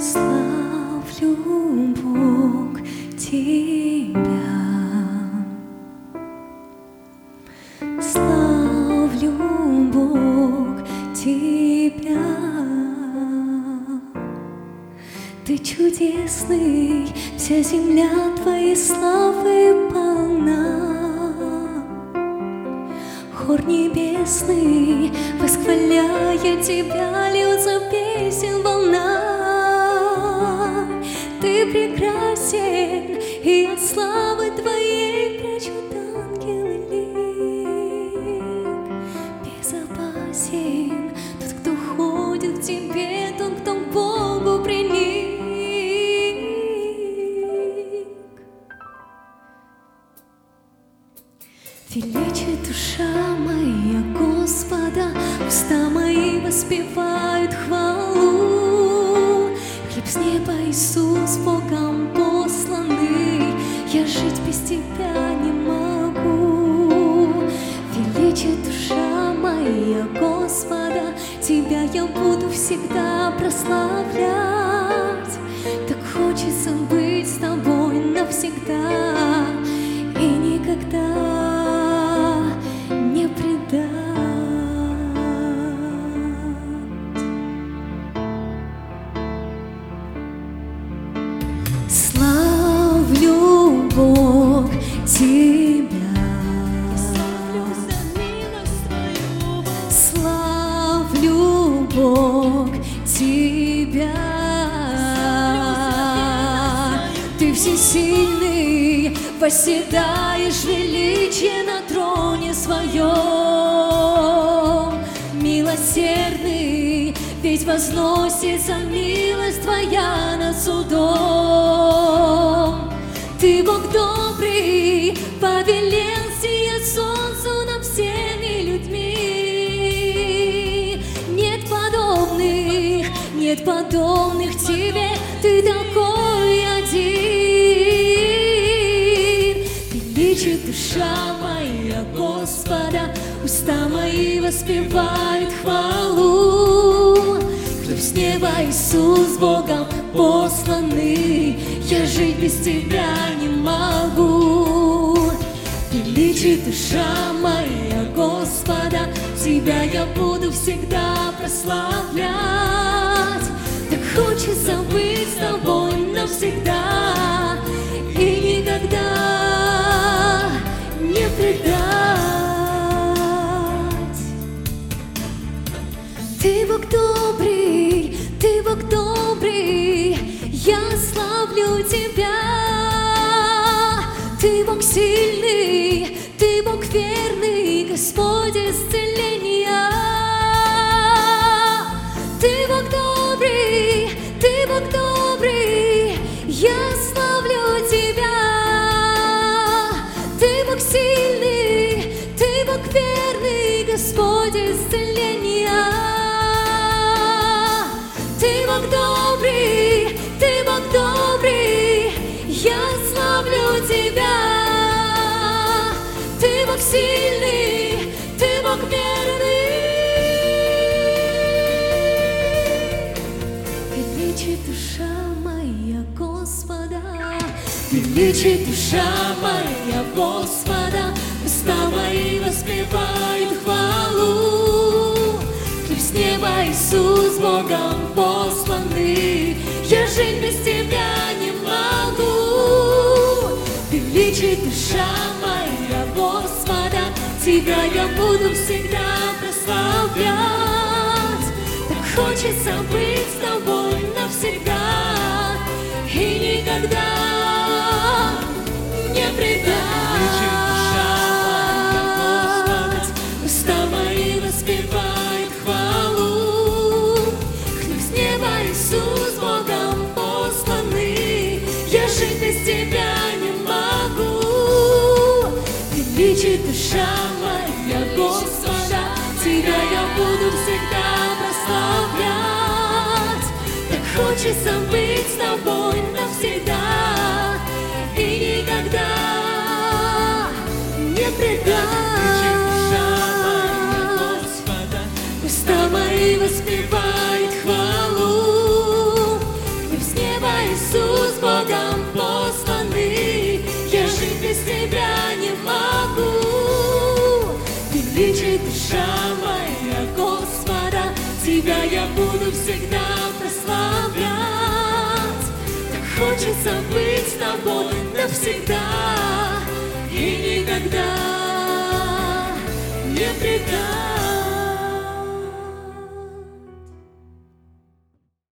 Славлю Бог Тебя. Славлю Бог Тебя. Ты чудесный, вся земля Твоей славы полна. Хор небесный, восхваляя Тебя, льется песен волна. Ты прекрасен, и от славы Твоей прячут ангелы лик. Безопасен тот, кто ходит к Тебе, тот, кто к Богу приник. Величит душа моя Господа, уста мои воспевают с неба Иисус Богом посланный, я жить без Тебя не могу. Величит душа моя Господа, Тебя я буду всегда прославлять. Так хочется быть с Тобой навсегда Славлю Бог Тебя. Славлю Бог Тебя. Ты всесильный, восседаешь величие на троне своем. Милосердный, ведь возносится милость Твоя над судом. Ты Бог добрый, повелел сиять солнцу над всеми людьми. Нет подобных, нет подобных тебе, ты такой один. Величит душа моя Господа, уста мои воспевают с неба Иисус Богом посланный, я жить без тебя не могу. Величит душа моя Господа, Тебя я буду всегда прославлять. Так хочется быть с тобой навсегда Бог сильный, ты Бог верный, Господь исцеления. Ты Бог добрый, ты Бог добрый, я славлю Тебя. Ты Бог сильный, ты Бог верный, Господь исцеления. Ты Бог добрый, величит душа моя Господа, уста мои воспевают хвалу. Хлеб с неба Иисус Богом посланный, я жить без Тебя не могу. Величит душа моя Господа, Тебя я буду всегда прославлять. Так хочется быть с Тобой Величит душа моя Господа, Тебя я буду всегда прославлять. Так хочется быть с Тобой навсегда и никогда не Величит Вечная душа моя Господа, Тебя я буду всегда прославлять. Так хочется быть с тобой навсегда и никогда не предать.